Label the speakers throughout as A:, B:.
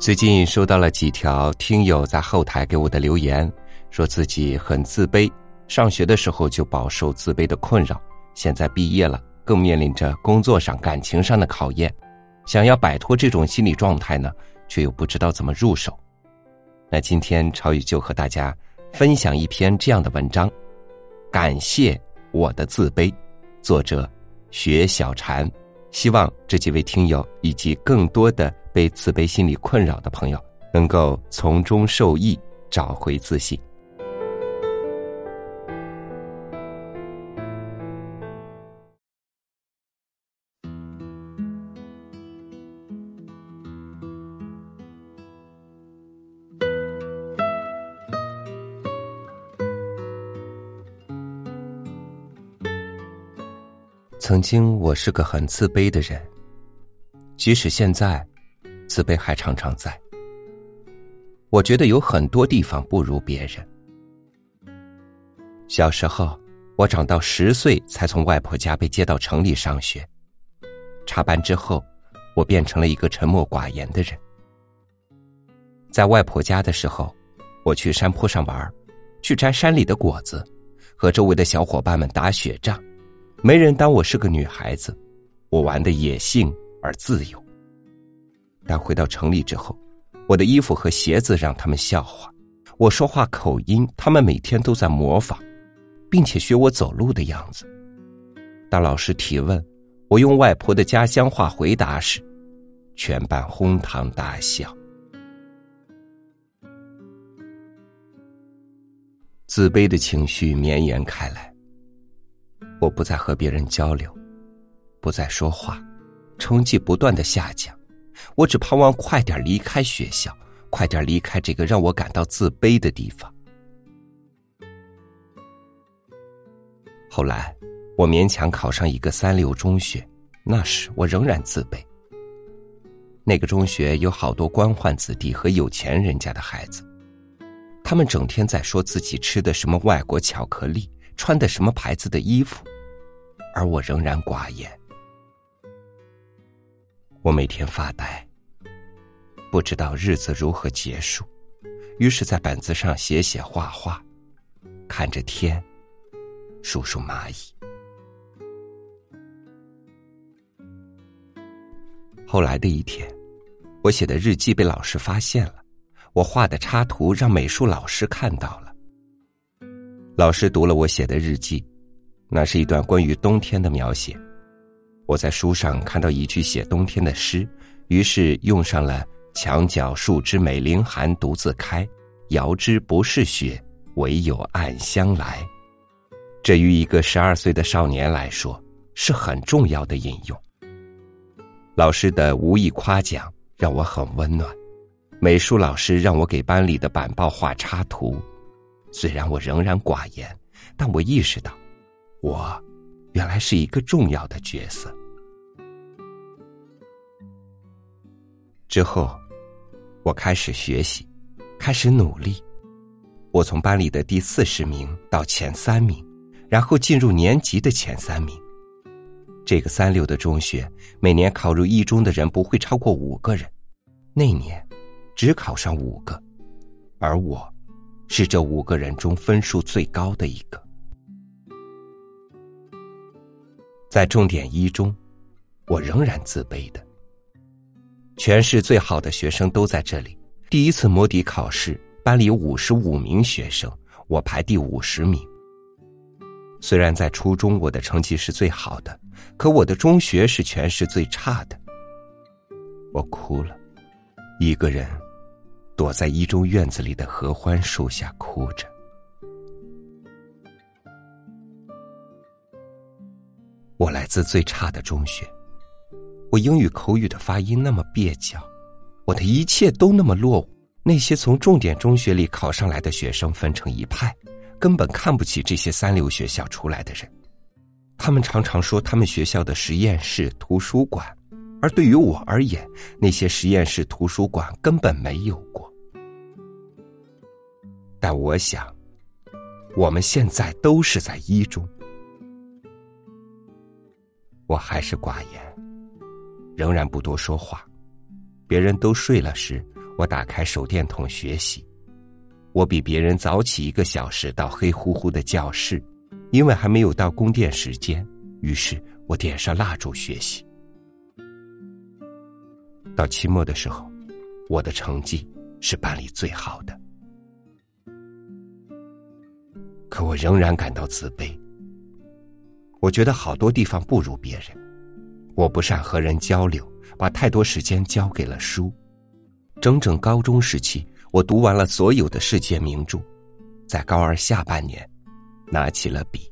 A: 最近收到了几条听友在后台给我的留言，说自己很自卑，上学的时候就饱受自卑的困扰，现在毕业了，更面临着工作上、感情上的考验，想要摆脱这种心理状态呢，却又不知道怎么入手。那今天超宇就和大家分享一篇这样的文章，感谢我的自卑，作者雪小禅。希望这几位听友以及更多的被自卑心理困扰的朋友，能够从中受益，找回自信。曾经我是个很自卑的人，即使现在，自卑还常常在。我觉得有很多地方不如别人。小时候，我长到十岁才从外婆家被接到城里上学。插班之后，我变成了一个沉默寡言的人。在外婆家的时候，我去山坡上玩，去摘山里的果子，和周围的小伙伴们打雪仗。没人当我是个女孩子，我玩的野性而自由。但回到城里之后，我的衣服和鞋子让他们笑话，我说话口音，他们每天都在模仿，并且学我走路的样子。当老师提问，我用外婆的家乡话回答时，全班哄堂大笑。自卑的情绪绵延开来。我不再和别人交流，不再说话，成绩不断的下降。我只盼望快点离开学校，快点离开这个让我感到自卑的地方。后来，我勉强考上一个三流中学，那时我仍然自卑。那个中学有好多官宦子弟和有钱人家的孩子，他们整天在说自己吃的什么外国巧克力，穿的什么牌子的衣服。而我仍然寡言，我每天发呆，不知道日子如何结束，于是，在本子上写写画画，看着天，数数蚂蚁。后来的一天，我写的日记被老师发现了，我画的插图让美术老师看到了。老师读了我写的日记。那是一段关于冬天的描写，我在书上看到一句写冬天的诗，于是用上了“墙角数枝美凌寒独自开，遥知不是雪，唯有暗香来”。这于一个十二岁的少年来说是很重要的引用。老师的无意夸奖让我很温暖，美术老师让我给班里的板报画插图，虽然我仍然寡言，但我意识到。我原来是一个重要的角色。之后，我开始学习，开始努力。我从班里的第四十名到前三名，然后进入年级的前三名。这个三流的中学，每年考入一中的人不会超过五个人，那年只考上五个，而我是这五个人中分数最高的一个。在重点一中，我仍然自卑的。全市最好的学生都在这里。第一次摸底考试，班里五十五名学生，我排第五十名。虽然在初中我的成绩是最好的，可我的中学是全市最差的。我哭了，一个人躲在一中院子里的合欢树下哭着。我来自最差的中学，我英语口语的发音那么蹩脚，我的一切都那么落伍。那些从重点中学里考上来的学生分成一派，根本看不起这些三流学校出来的人。他们常常说他们学校的实验室、图书馆，而对于我而言，那些实验室、图书馆根本没有过。但我想，我们现在都是在一中。我还是寡言，仍然不多说话。别人都睡了时，我打开手电筒学习。我比别人早起一个小时到黑乎乎的教室，因为还没有到供电时间。于是我点上蜡烛学习。到期末的时候，我的成绩是班里最好的，可我仍然感到自卑。我觉得好多地方不如别人，我不善和人交流，把太多时间交给了书。整整高中时期。我读完了所有的世界名著，在高二下半年，拿起了笔。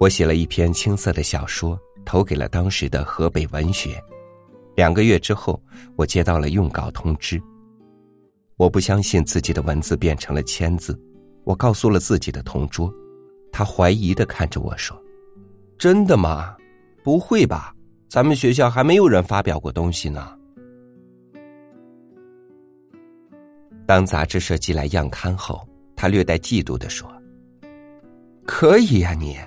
A: 我写了一篇青涩的小说，投给了当时的河北文学。两个月之后，我接到了用稿通知。我不相信自己的文字变成了签字，我告诉了自己的同桌，他怀疑的看着我说：“真的吗？不会吧？咱们学校还没有人发表过东西呢。”当杂志社寄来样刊后，他略带嫉妒的说：“可以呀，你。”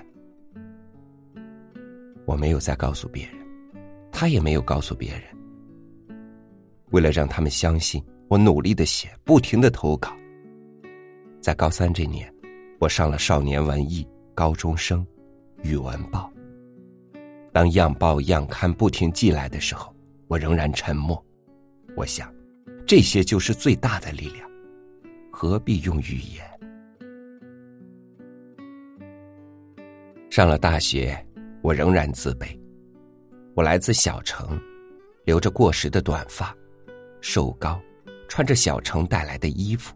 A: 我没有再告诉别人，他也没有告诉别人。为了让他们相信，我努力的写，不停的投稿。在高三这年，我上了《少年文艺》《高中生》《语文报》。当样报样刊不停寄来的时候，我仍然沉默。我想。这些就是最大的力量，何必用语言？上了大学，我仍然自卑。我来自小城，留着过时的短发，瘦高，穿着小城带来的衣服，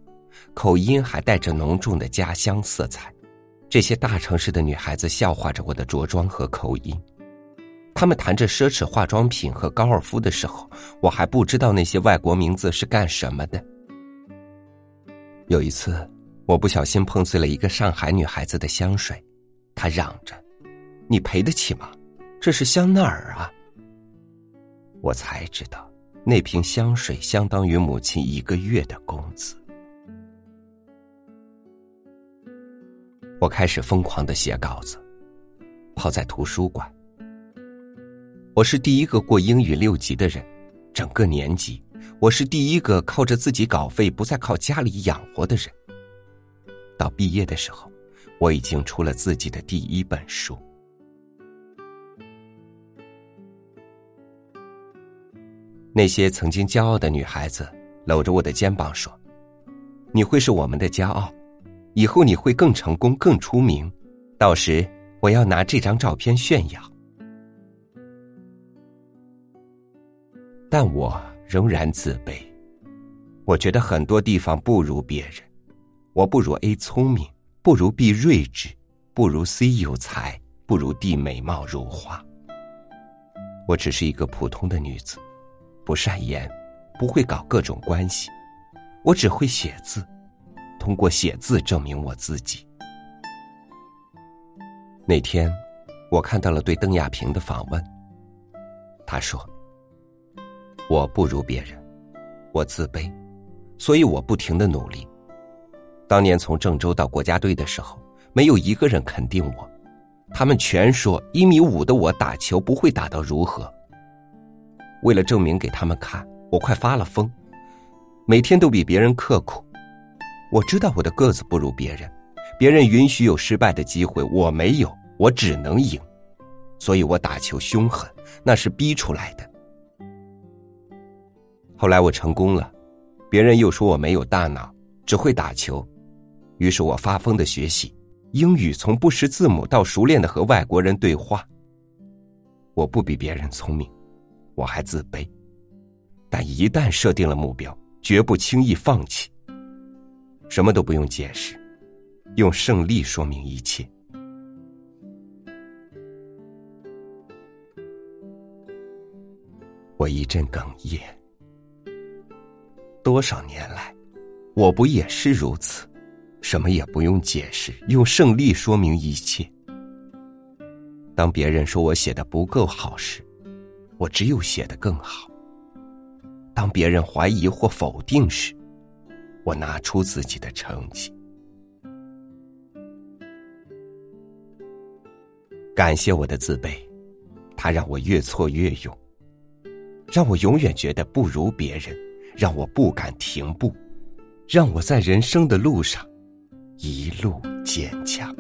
A: 口音还带着浓重的家乡色彩。这些大城市的女孩子笑话着我的着装和口音。他们谈着奢侈化妆品和高尔夫的时候，我还不知道那些外国名字是干什么的。有一次，我不小心碰碎了一个上海女孩子的香水，她嚷着：“你赔得起吗？这是香奈儿啊！”我才知道，那瓶香水相当于母亲一个月的工资。我开始疯狂的写稿子，泡在图书馆。我是第一个过英语六级的人，整个年级，我是第一个靠着自己稿费不再靠家里养活的人。到毕业的时候，我已经出了自己的第一本书。那些曾经骄傲的女孩子搂着我的肩膀说：“你会是我们的骄傲，以后你会更成功、更出名，到时我要拿这张照片炫耀。”但我仍然自卑，我觉得很多地方不如别人，我不如 A 聪明，不如 B 睿智，不如 C 有才，不如 D 美貌如花。我只是一个普通的女子，不善言，不会搞各种关系，我只会写字，通过写字证明我自己。那天，我看到了对邓亚萍的访问，他说。我不如别人，我自卑，所以我不停的努力。当年从郑州到国家队的时候，没有一个人肯定我，他们全说一米五的我打球不会打到如何。为了证明给他们看，我快发了疯，每天都比别人刻苦。我知道我的个子不如别人，别人允许有失败的机会，我没有，我只能赢，所以我打球凶狠，那是逼出来的。后来我成功了，别人又说我没有大脑，只会打球，于是我发疯的学习英语，从不识字母到熟练的和外国人对话。我不比别人聪明，我还自卑，但一旦设定了目标，绝不轻易放弃。什么都不用解释，用胜利说明一切。我一阵哽咽。多少年来，我不也是如此？什么也不用解释，用胜利说明一切。当别人说我写的不够好时，我只有写的更好。当别人怀疑或否定时，我拿出自己的成绩。感谢我的自卑，它让我越挫越勇。让我永远觉得不如别人，让我不敢停步，让我在人生的路上一路坚强。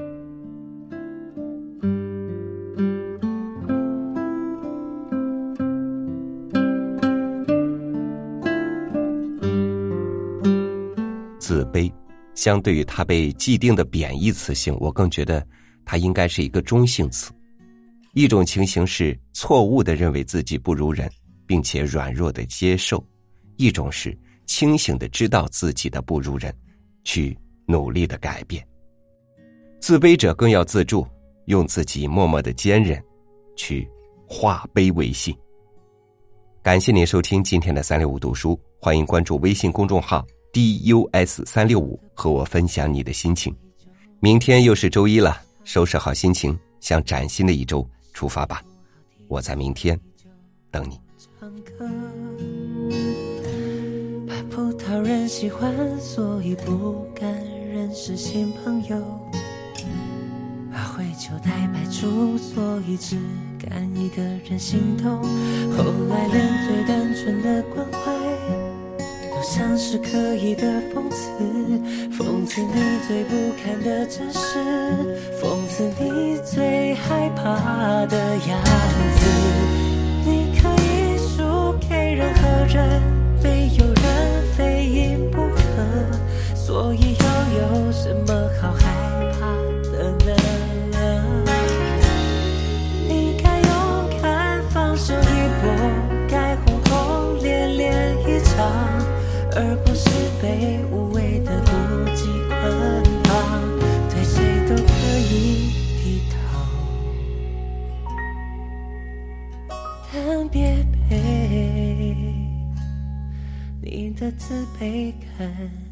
A: 自卑，相对于它被既定的贬义词性，我更觉得它应该是一个中性词。一种情形是错误的认为自己不如人，并且软弱的接受；一种是清醒的知道自己的不如人，去努力的改变。自卑者更要自助，用自己默默的坚韧，去化悲为信。感谢您收听今天的三六五读书，欢迎关注微信公众号。Dus 三六五和我分享你的心情。明天又是周一了，收拾好心情，向崭新的一周出发吧。我在明天等你。
B: 怕葡萄人喜欢，所以不敢认识新朋友；怕会糗太百出，所以只敢一个人心动。后来连最单纯的关怀。像是刻意的讽刺，讽刺你最不堪的真实，讽刺你最害怕的样子。低头，但别被你的自卑感。